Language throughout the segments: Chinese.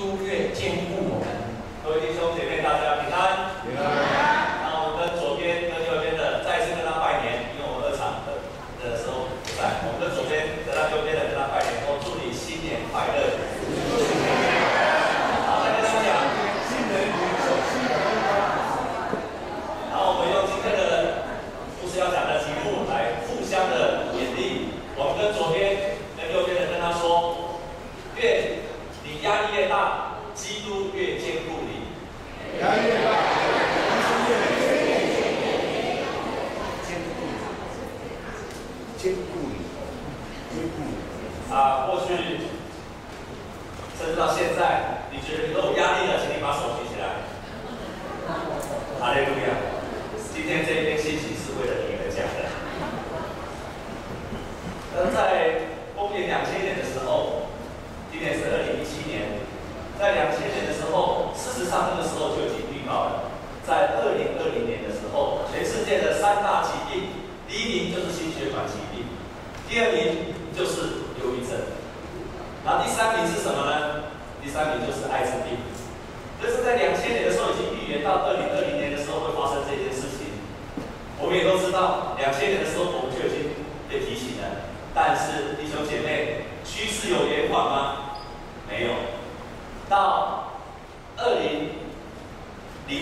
优越兼顾我们也都知道，两千年的时候我们就已经被提醒了。但是，弟兄姐妹，趋势有延缓吗？没有。到二零零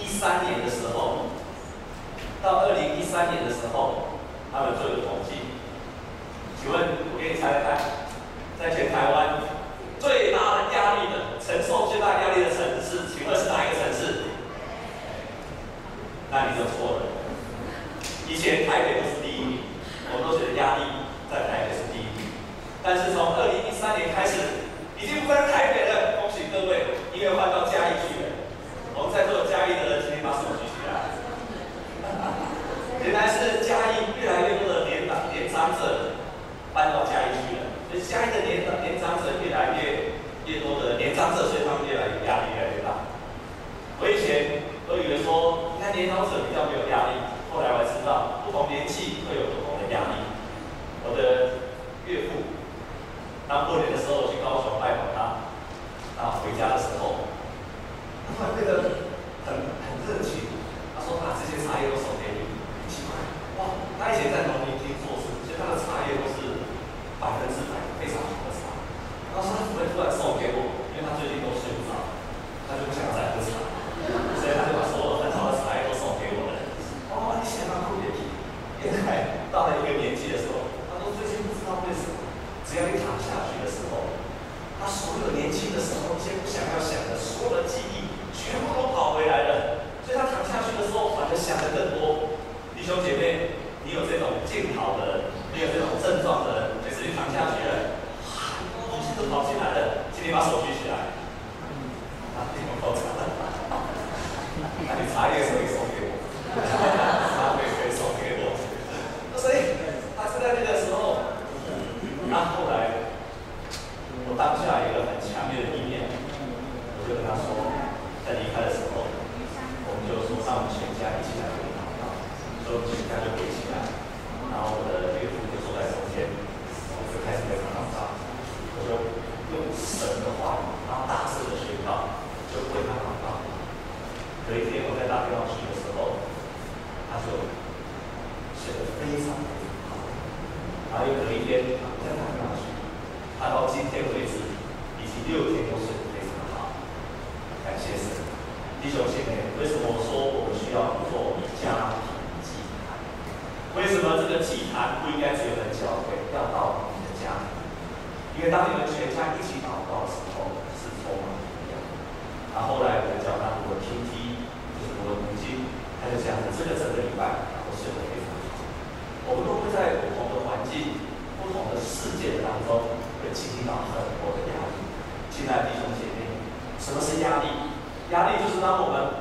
一三年的时候，到二零一三年的时候，他们做了统计。请问，我给你猜猜？在台北的恭喜各位因为换到嘉义去了我们在座嘉义的人今天把手举起来原来是嘉义越来越多的年长年长者搬到嘉义去了所以嘉义的年长年长者越来越越多的年长者所以他们越来越压力越来越大我以前都以为说你看年长者比较没有压力后来我知道不同年纪会有不同的压力我的岳父当过年的时候去高雄拜访 off. 六天都是非常好。感谢神，弟兄姐妹，为什么说我们需要做家庭祭坛？为什么这个祭坛不应该只有人教会，要到你的家？因为当你们全家一起祷告的时候，是充满力量。那后来我教他如何听经，就是如何读经，他就讲，这个整个礼拜都睡得非常好。我们都会在不同的环境、不同的世界当中，会经历到很。现在弟兄姐妹，什么是压力？压力就是让我们。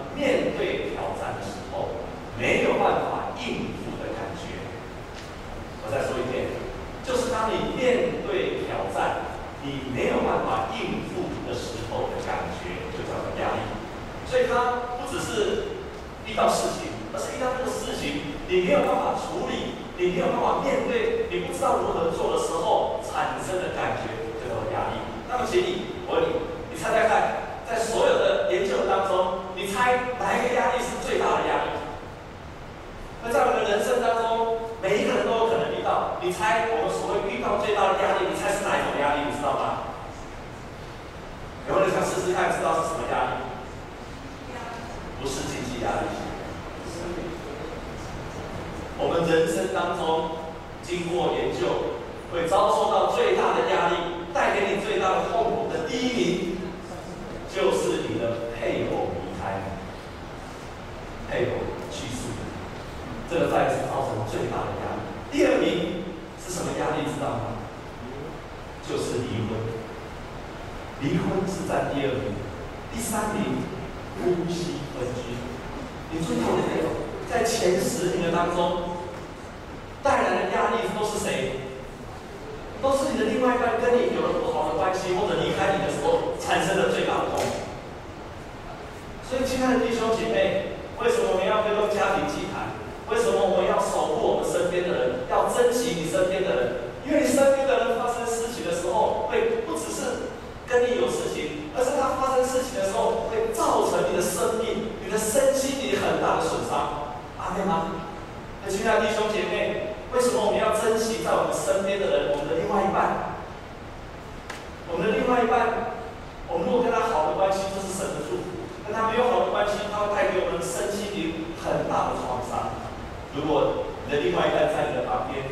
不是经济压力。我们人生当中经过研究，会遭受到最大的压力，带给你最大的痛苦的第一名，就是你的配偶离开，配偶去世，这个再次造成最大的压力。第二名是什么压力？知道吗？就是离婚，离婚是在第二名。第三名，呼吸分居。你注意到没有？在前十名的当中，带来的压力都是谁？都是你的另外一半跟你有了不好的关系，或者离开你的时候产生的最大的痛。所以，亲爱的弟兄姐妹，为什么我们要推动家庭祭坛？为什么我们要守护我们身边的人？要珍惜你身边的人？因为你身边的人发生事情的时候，会不只是跟你有事情，而是他发生事情的时候，会造成你的生命、你的身心灵很大的损伤。阿门吗？那亲爱的弟兄姐妹。为什么我们要珍惜在我们身边的人，我们的另外一半？我们的另外一半，我们如果跟他好的关系，这是神的祝福；跟他没有好的关系，他会带给我们身心灵很大的创伤。如果你的另外一半在你的旁边，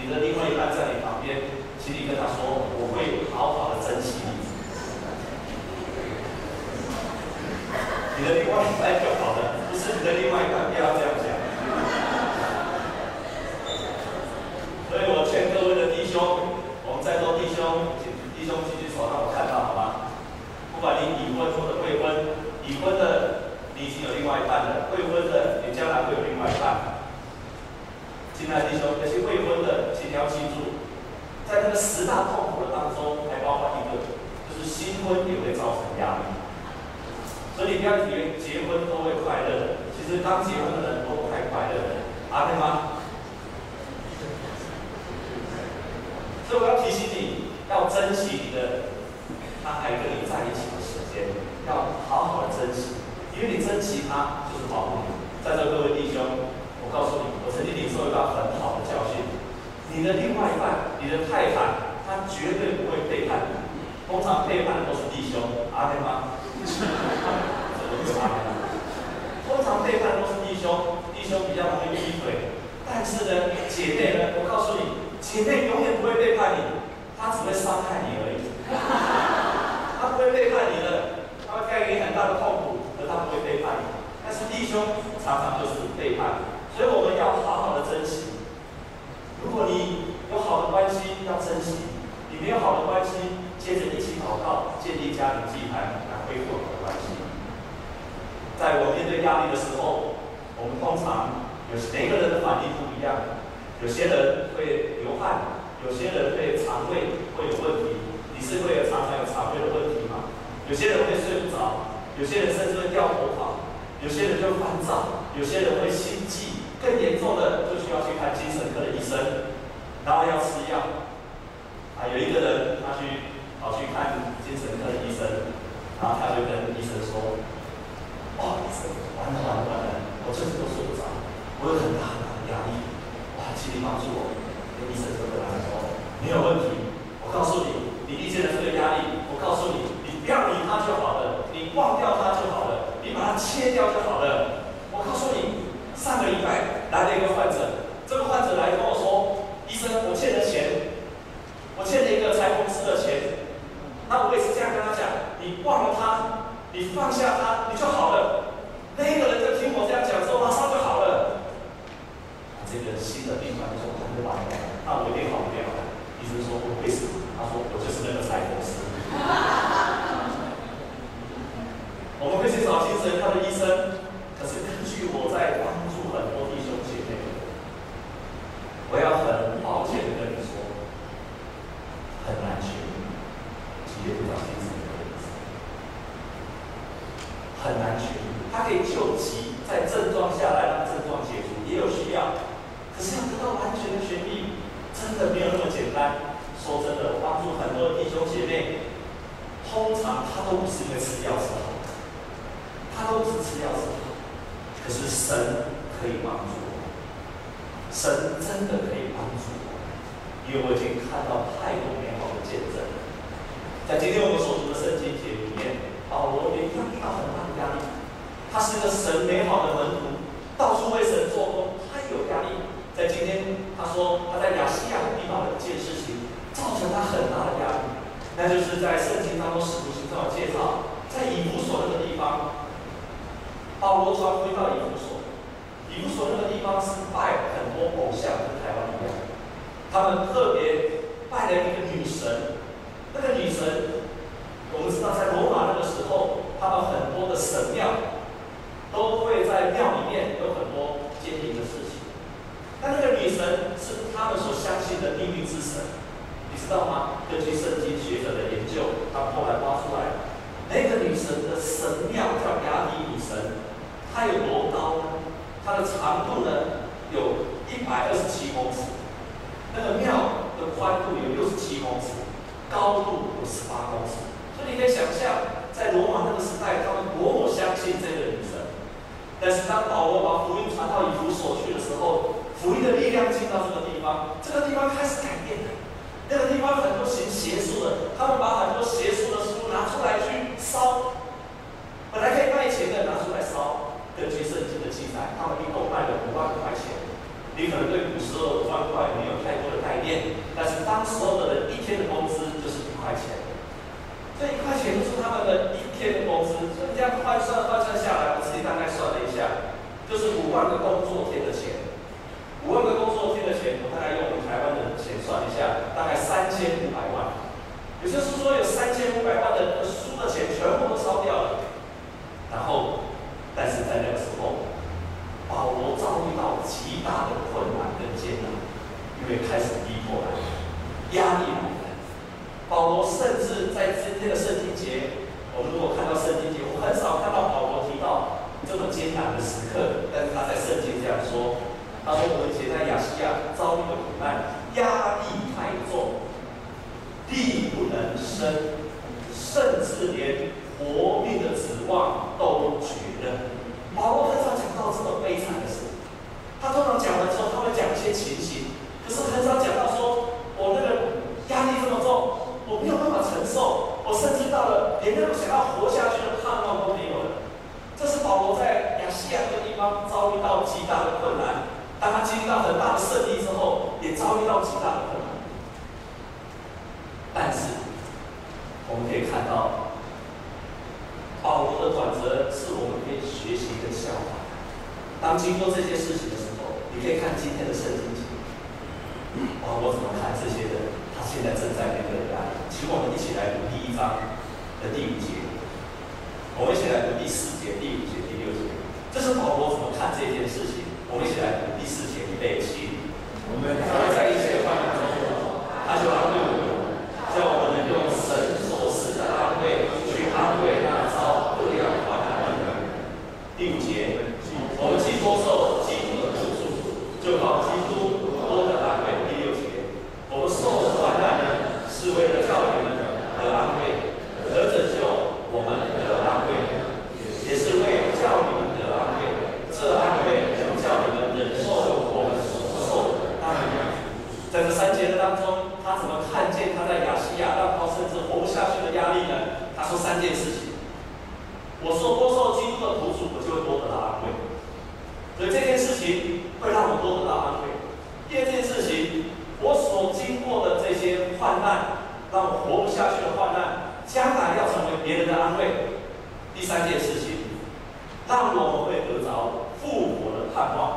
你的另外一半在你旁边，请你跟他说：“我会好好的珍惜你。”你的另外一半就好了，不是你的另外一半，不要这样讲。所以我劝各位的弟兄，我们在座弟兄，请弟兄举举手，让我看到，好吗？不管你已婚或者未婚，已婚的你已经有另外一半了，未婚的你将来会有另外一半。亲爱的弟兄，那些未婚的，请你要记住，在那个十大痛苦的当中，还包括一个，就是新婚也会造成压力。所以你不要以为结婚都会快乐，其实刚结婚的人都不太快乐的，阿们吗？所以我要提醒你，要珍惜你的他还跟你在一起的时间，要好好的珍惜，因为你珍惜他好。在座各位弟兄，我告诉你，我曾经领受一个很好的教训：你的另外一半，你的太太，她绝对不会背叛你。通常背叛的都是弟兄，阿对吗？通常背叛的都是弟兄，弟兄比较容易劈腿，但是呢，姐妹呢，我告诉你。姐妹永远不会背叛你，她只会伤害你而已。她不会背叛你的，她会带给你很大的痛苦，而她不会背叛你。但是弟兄常常就是背叛，所以我们要好好的珍惜。如果你有好的关系，要珍惜；你没有好的关系，接着一起祷告，建立家庭祭坛，来恢复好的关系。在我面对压力的时候，我们通常有每个人的反应不一样。有些人会流汗，有些人会肠胃会有问题。你是会有常常有肠胃的问题吗？有些人会睡不着，有些人甚至会掉头发，有些人就烦躁，有些人会心悸，更严重的就需要去看精神科的医生，然后要吃药。啊，有一个人他去跑去看精神科的医生，然后他就跟医生说：“哦，医生，完了完了完了，我这次都睡不着，我有很大很大的压力。”哇请你帮助我，跟医生说的来说，没有问题。我告诉你，你遇见了这个压力，我告诉你，你不要理他就好了，你忘掉他就好了，切掉就好了。我告诉你，上个礼拜来了一个患者，这个患者来跟我说，医生，我欠了钱，我欠了一个裁缝师的钱。那我也是这样跟他讲，你忘了他，你放下他，你就好了。那一个人就听我这样讲之后，马上就好了。这个新的病患就说：“他就完了，那我一定好不了。”医生说：“为什么？”他说：“我就是那个财公司。”我们会他的医生可是根据我在帮助很多弟兄姐妹，我要很抱歉的跟你说，很难去直接去找精神科的医生，很难去。他可以救急，在症状下来让症状解除，也有需要。可是要得到完全的痊愈，真的没有那么简单。说真的，我帮助很多弟兄姐妹，通常他都不是因为吃药治好，他都不是吃药治好。可是神可以帮助我，神真的可以帮助我。因为我已经看到太多美好的见证。在今天我们所读的圣经节里面，保罗也遇到很大的压力。他是一个神美好的门徒，到处为神做工，他有压力。在今天，他说他在亚细亚遇到了一件事情，造成他很大的压力，那就是在圣经当中使徒行传介绍，在以弗所那个地方，保罗传回到以弗所。以弗所那个地方是拜很多偶像，跟台湾一样。他们特别拜了一个女神，那个女神，我们知道在罗马那个时候，他们很多的神庙都会在庙里面有很多奸淫的事情。但那个女神是他们所相信的命运之神，你知道吗？根据圣经学者的研究，他们后来挖出来，那个女神的神庙叫雅底女神，它有多高呢？它的长度呢，有一百二十七公尺，那个庙的宽度有六十七公尺，高度有十八公尺。所以你可以想象，在罗马那个时代，他们多么相信这个女神。但是当保罗把福音传到以弗所去的时候，福音的力量进到这个地方，这个地方开始改变了。那个地方很多行邪术的，他们把很多邪术的书拿出来去烧，本来可以卖钱的拿出来烧。根据圣经的记载，他们一共卖了五万块钱。你可能对古时候五万块没有太多的概念，但是当时候的人一天的工资就是一块钱，这一块钱就是他们的一天的工资。所以这样换算换算下来，我自己大概算了一下，就是五万个工作天的钱。五万个工作天的钱，我大概用我们台湾的钱算一下，大概三千五百万。也就是说，有三千五百万的书的钱全部都烧掉了，然后。但是在那个时候，保罗遭遇到极大的，因为开始逼迫来，压力来了。保罗甚至在今天的圣经节，我们如果看到圣经节，我很少看到保罗提到这么艰难的时刻，但是他在圣经这样说：“他说我们以前在亚细亚遭遇了苦难，压力太重，力不能生，甚至连活命的指望都绝。”保罗很少讲到这么悲惨的事，他通常讲完之后，他会讲一些情，可是很少讲到说，我那个压力这么重，我没有办法承受，我甚至到了连那种想要活下去的盼望都没有了。这是保罗在亚细亚这个地方遭遇到极大的困难，当他经历到很大的胜利之后，也遭遇到极大的困难。但是我们可以看到。保罗的转折是我们可以学习跟效法。当经过这些事情的时候，你可以看今天的圣经节。保罗怎么看这些人？他现在正在面对压力。请我们一起来读第一章的第五节。我们一起来读第四节、第五节、第六节。这是保罗怎么看这件事情？我们一起来读第四节，预备起。我们在一起中，他就安慰我们，叫我们用神所赐的安慰去安慰他。第五节，我们既多受基督的苦楚，就靠基督多得安慰。第六节，我们受患难呢，是为了叫你们得安慰，得拯救我们得安慰，也是为叫你们得安慰。这安慰能叫你们忍受我们所受的安慰。在这三节的当中，他怎么看见他在亚细亚浪涛甚至活不下去的压力呢？他说三件事情。我说多受基督的苦楚，我就会多得到安慰。所以这件事情会让我多得到安慰。第二件事情，我所经过的这些患难，让我活不下去的患难，将来要成为别人的安慰。第三件事情，让我们会得着复活的盼望。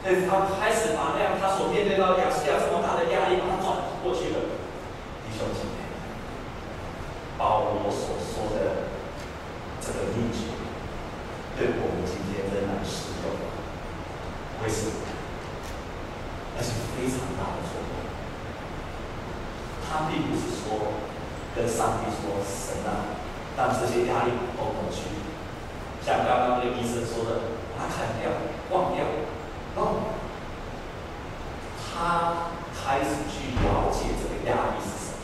所以他开始把那样他所面对到亚细亚这么大的压力，把它转过去了。弟兄姐妹，保罗所说的。这个秘诀对我们今天仍然适用，会是？那是非常大的错误。他并不是说跟上帝说：“神啊，让这些压力都过去。”像刚刚那个医生说的，把它砍掉、忘掉。忘掉。他开始去了解这个压力是什么。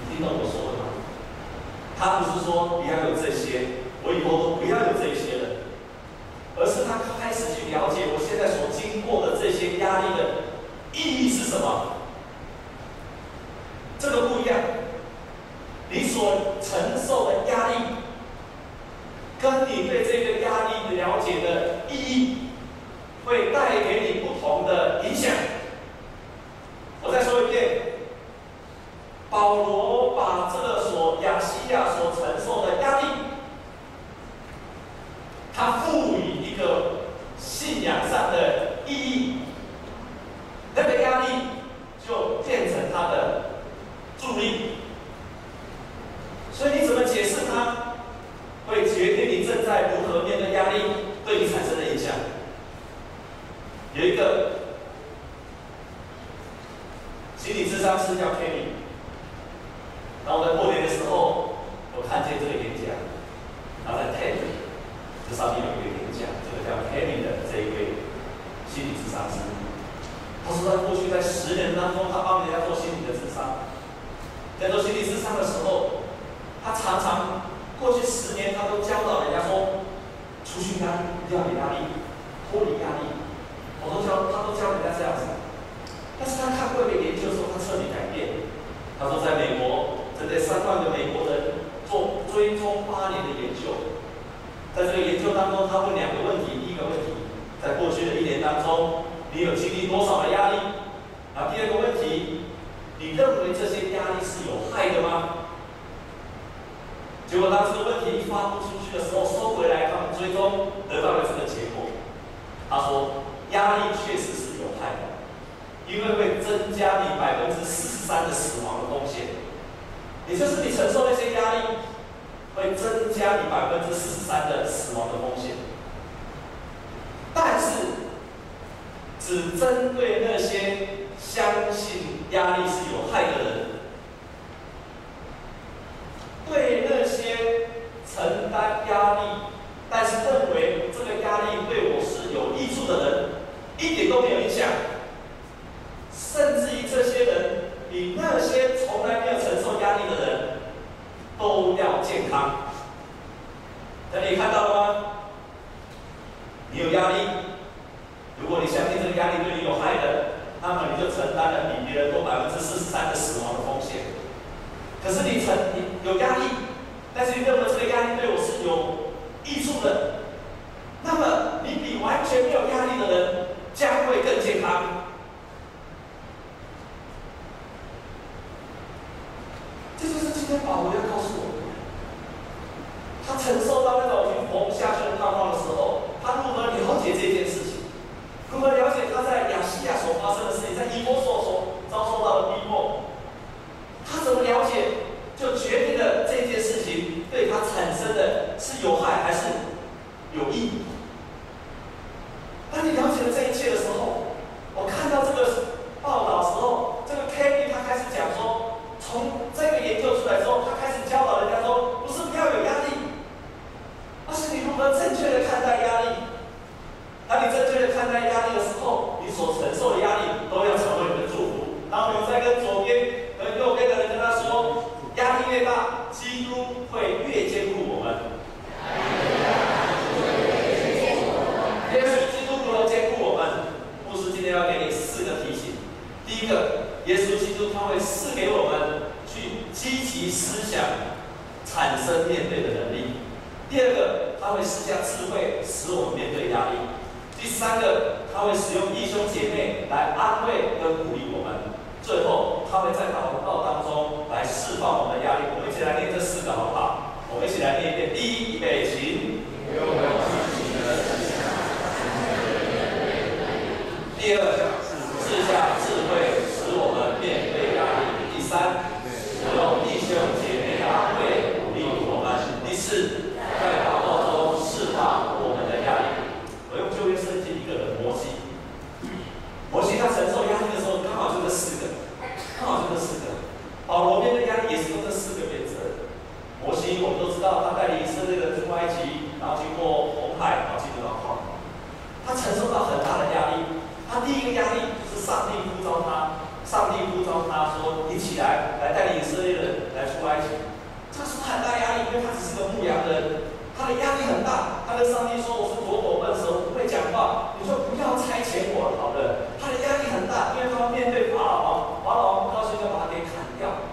你听懂我说的吗？他不是说你要有这些，我以后都不要有这些了，而是他开始去了解我现在所经过的这些压力的意义是什么？这个不一样，你所承受的压力，跟你对这个压力的了解的意义，会带给你不同的影响。我再说一遍，保罗把这个所亚西亚所承受的压力，他赋予一个信仰上的意义，那个压力就变成他的助力。所以你怎么解释它，会决定你正在如何面对压力对你产生的影响。有一个心理咨商师叫 Kenny，然后在过年的时候，我看见这个演讲，然后在 TED 这上面有一个演讲，这个叫 Kenny 的这一位心理咨商师，他说他过去在十年当中，他帮人家做心理的咨商，在做心理咨商的时候，他常常过去十年他都教导人家说，除去压力，要有压力，脱离压力。我都教，他都教人家这样子。但是他看过一个研究说，他彻底改变。他说，在美国，针对三万个美国人做追踪八年的研究，在这个研究当中，他问两个问题：第一个问题，在过去的一年当中，你有经历多少的压力？啊，第二个问题，你认为这些压力是有害的吗？结果当这个问题一发布出去的时候，收回来，他们追踪得到了这个结果。他说。压力确实是，因为会增加你百分之四十三的死亡的风险。也就是你承受那些压力，会增加你百分之四十三的死亡的风险。但是，只针对那些相信压力是有害的人，对那些承担压力，但是认为这个压力对我是有益处的人。一点都没有影响，甚至于这些人比那些从来没有承受压力的人都要健康。那你看到了吗？你有压力，如果你相信这个压力对你有害的，那么你就承担了比别人多百分之四十三的死亡的风险。可是你承你有压力，但是你认为这个压力对我是有益处的，那么你比完全没有压力的人。将会更健康。他，上帝呼召他说：“你起来，来带领以色列人来出埃及。”这个受很大压力，因为他只是个牧羊人，他的压力很大。他跟上帝说：“我是左口笨舌，不会讲话。”你说不要差遣我，好的。他的压力很大，因为他面对法老王，法老王不高兴就把他给砍掉。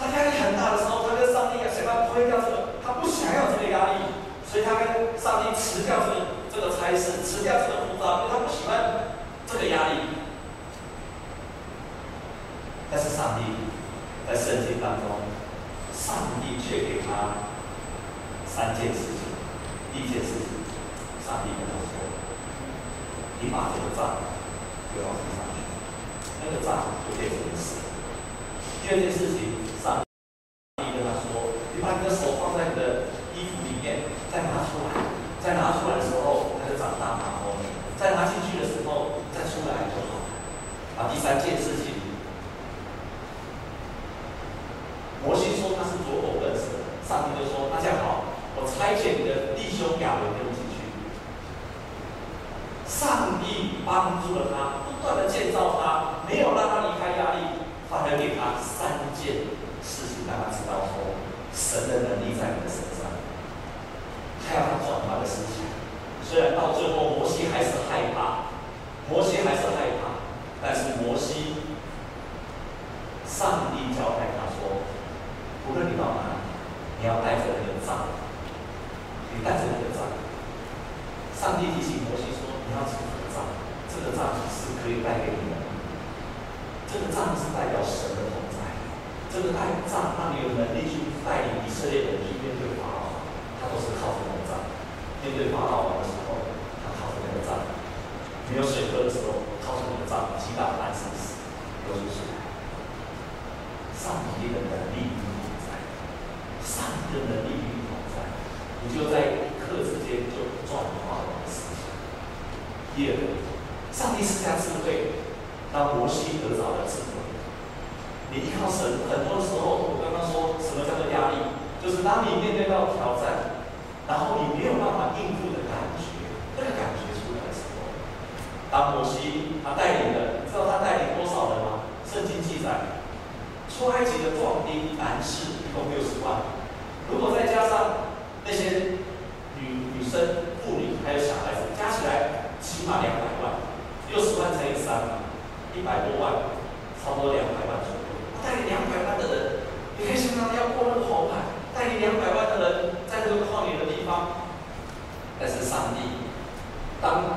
他压力很大的时候，他跟上帝想办法推掉这个，他不想要这个压力，所以他跟上帝辞掉这个这个差事，辞掉这个护照，因为他不喜欢这个压力。但是上帝在圣经当中，上帝却给他三件事情。第一件事情，上帝跟他说：“你把这个账丢到地上去，那个账就变成死。”第二件事情，神的能力在你的身上，他要转化的事情，虽然到最后。还有小孩子，加起来起码两百万，六十万乘以三，一百多万，差不多两百万左右。带领两百万的人，你可以想象要过那个红，带领两百万的人在那个旷野的地方，但是上帝当。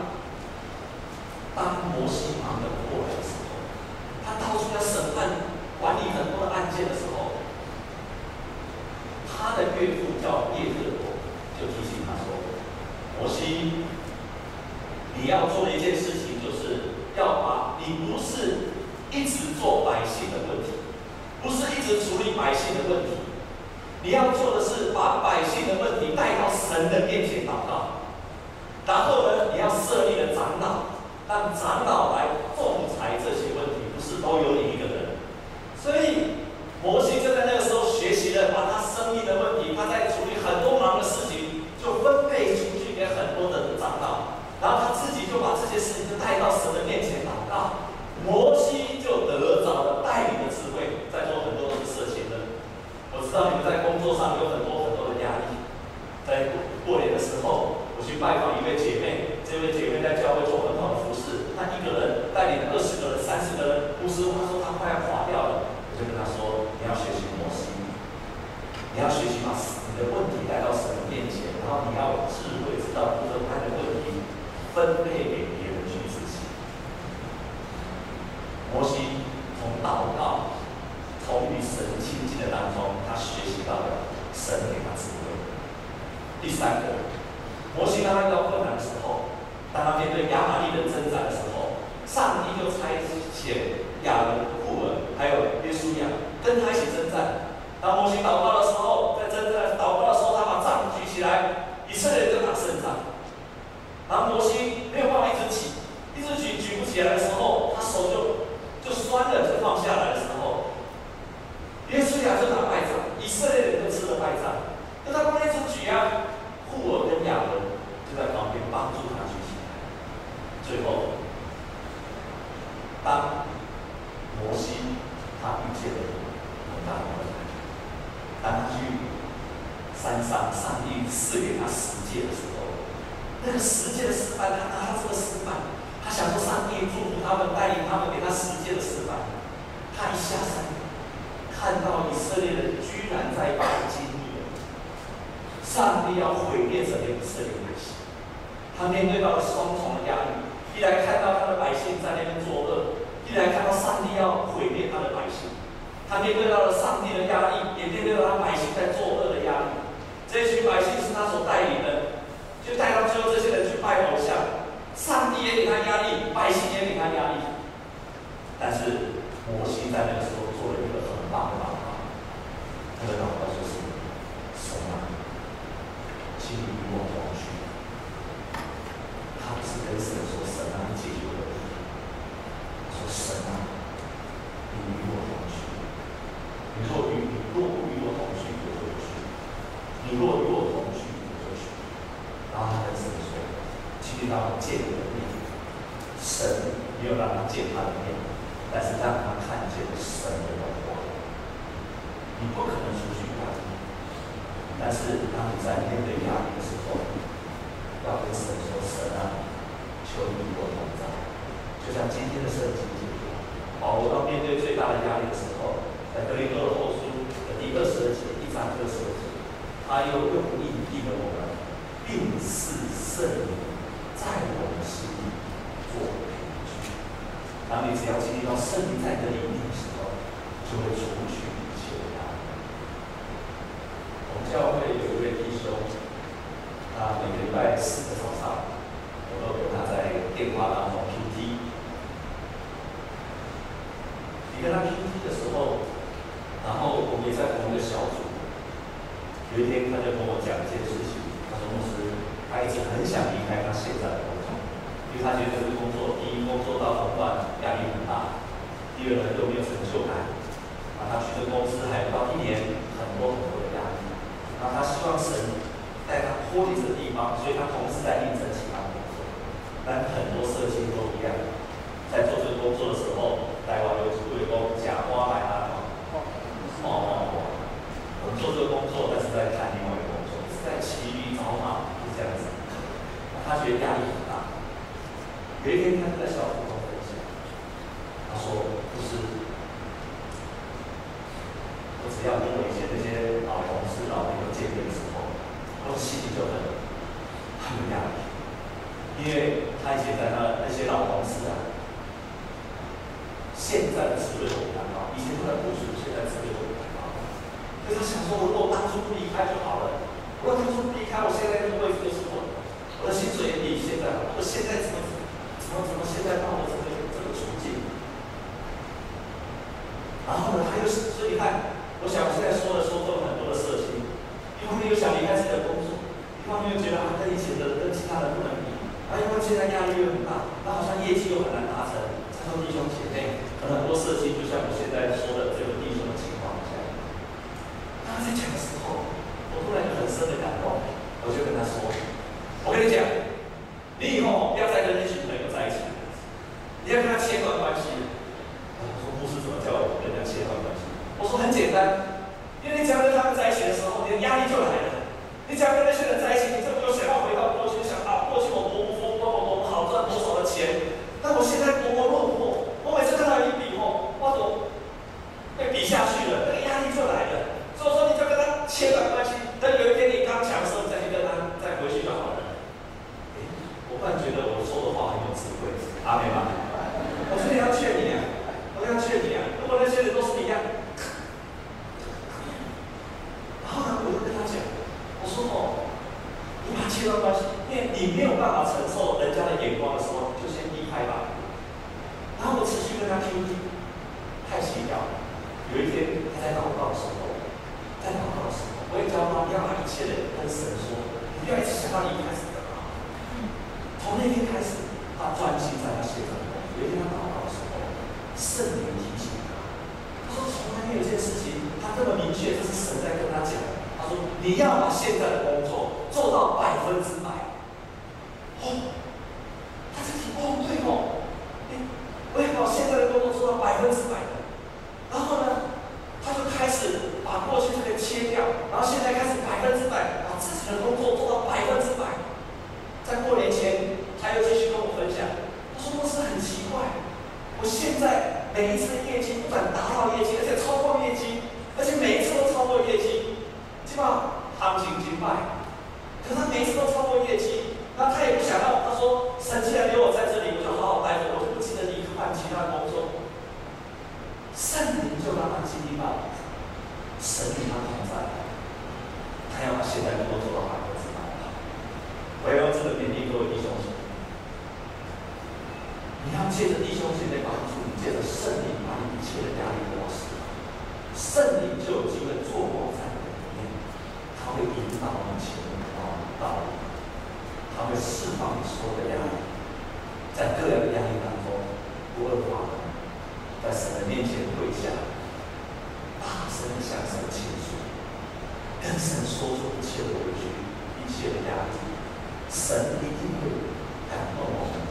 师傅他说他快要垮掉了，我就跟他说：“你要学习摩西，你要学习。”帝要毁灭整个以色列百姓。他面对到了双重的压力：一来看到他的百姓在那边作恶；一来看到上帝要毁灭他的百姓。他面对到了上帝的压力，也面对到他百姓在作恶的压力。这群百姓是他所带领的，就带到最后这些人去拜偶像。上帝也给他压力，百姓也给他压力。但是摩西在那个时候做了一个很棒的办法，他的祷告就是：什么，我同去。他不是跟神说：“神啊，你解决我问题。”说：“神啊，你与我同去。”你说：“与你若与我同去，我何去？你若与我同去，我何去？”然后他跟神说：“今天当我见你。”圣灵在我的心里做当你只要经历到圣灵在你的里面的时候，就会出去现在的职位都不敢当以前他的部署现在职位都不敢当就是想说如果当初不离开就好了如果当初不离开我现在这个位置就是我的我的薪水也比现在好我现在怎么怎么怎么现在到了这个这个处境然后呢他又什所以你看我想现在说的说做很多的事情一方面又想离开自己的工作一方面又觉得跟以前的跟其他人不能比啊因为现在压力又很大那好像业绩又很难很多事情就像我现在说的这个地震的情况一样当他在讲的时候我突然有很深的感动我就跟他说借着弟兄姐妹帮助你，借着圣灵把你一切的压力都要释放，圣灵就有机会做工在你里面，他会引导你前面的道路，他会释放你所有的压力，在各样的压力当中，不二话，在神的面前跪下，大声的向神倾诉，跟神说出一切的委屈，一切的压力，神一定会感动我们。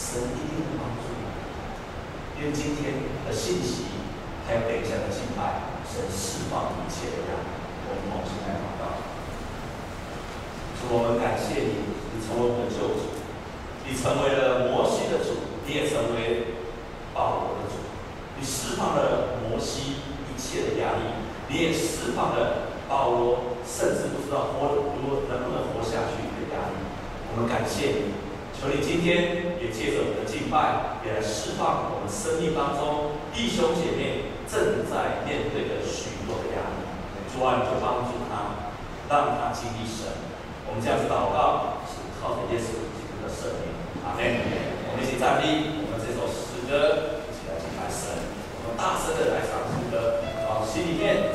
神一定会帮助你，因为今天的信息还有等一下的敬拜，神释放一切的压力，我们同心来祷告。主，我们感谢你，你成为我们的救主，你成为了摩西的主，你也成为保罗的主，你释放了摩西一切的压力，你也释放了保罗，甚至不知道活如能不能活下去的压力。我们感谢你。求你今天也借着我们的敬拜，也来释放我们生命当中弟兄姐妹正在面对的许多的压力。主啊，你就帮助他，让他经历神。我们这样子祷告，是靠着耶稣基督的圣名。阿门。我们一起站立，我们这首诗歌一起来敬拜神。我们大声的来唱诗歌，把心里面